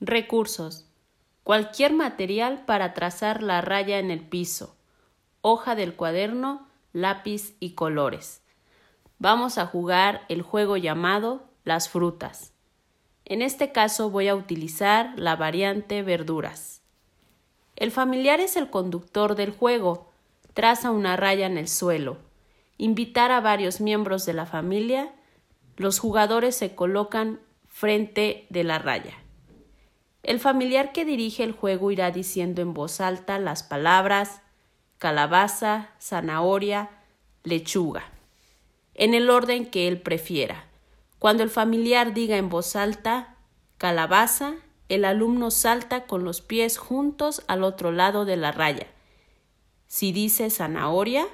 Recursos. Cualquier material para trazar la raya en el piso. Hoja del cuaderno, lápiz y colores. Vamos a jugar el juego llamado las frutas. En este caso voy a utilizar la variante verduras. El familiar es el conductor del juego. Traza una raya en el suelo. Invitar a varios miembros de la familia. Los jugadores se colocan frente de la raya. El familiar que dirige el juego irá diciendo en voz alta las palabras calabaza, zanahoria, lechuga, en el orden que él prefiera. Cuando el familiar diga en voz alta calabaza, el alumno salta con los pies juntos al otro lado de la raya. Si dice zanahoria,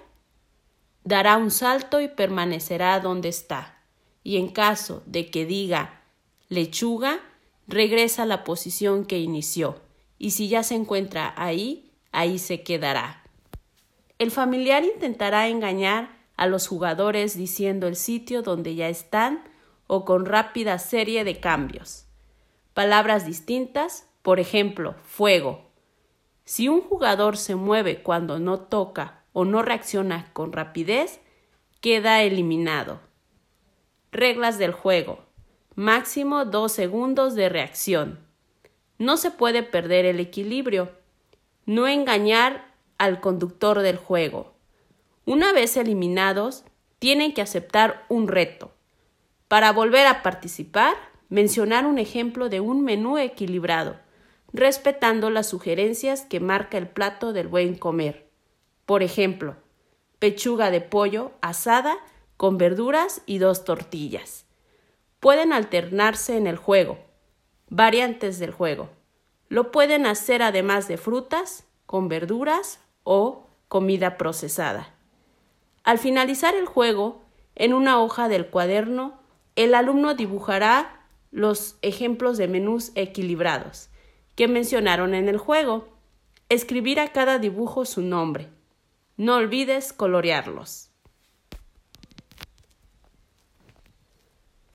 dará un salto y permanecerá donde está. Y en caso de que diga lechuga, regresa a la posición que inició, y si ya se encuentra ahí, ahí se quedará. El familiar intentará engañar a los jugadores diciendo el sitio donde ya están o con rápida serie de cambios. Palabras distintas, por ejemplo, fuego. Si un jugador se mueve cuando no toca o no reacciona con rapidez, queda eliminado. Reglas del juego. Máximo dos segundos de reacción. No se puede perder el equilibrio. No engañar al conductor del juego. Una vez eliminados, tienen que aceptar un reto. Para volver a participar, mencionar un ejemplo de un menú equilibrado, respetando las sugerencias que marca el plato del buen comer. Por ejemplo, pechuga de pollo asada con verduras y dos tortillas pueden alternarse en el juego, variantes del juego. Lo pueden hacer además de frutas, con verduras o comida procesada. Al finalizar el juego, en una hoja del cuaderno, el alumno dibujará los ejemplos de menús equilibrados que mencionaron en el juego. Escribir a cada dibujo su nombre. No olvides colorearlos.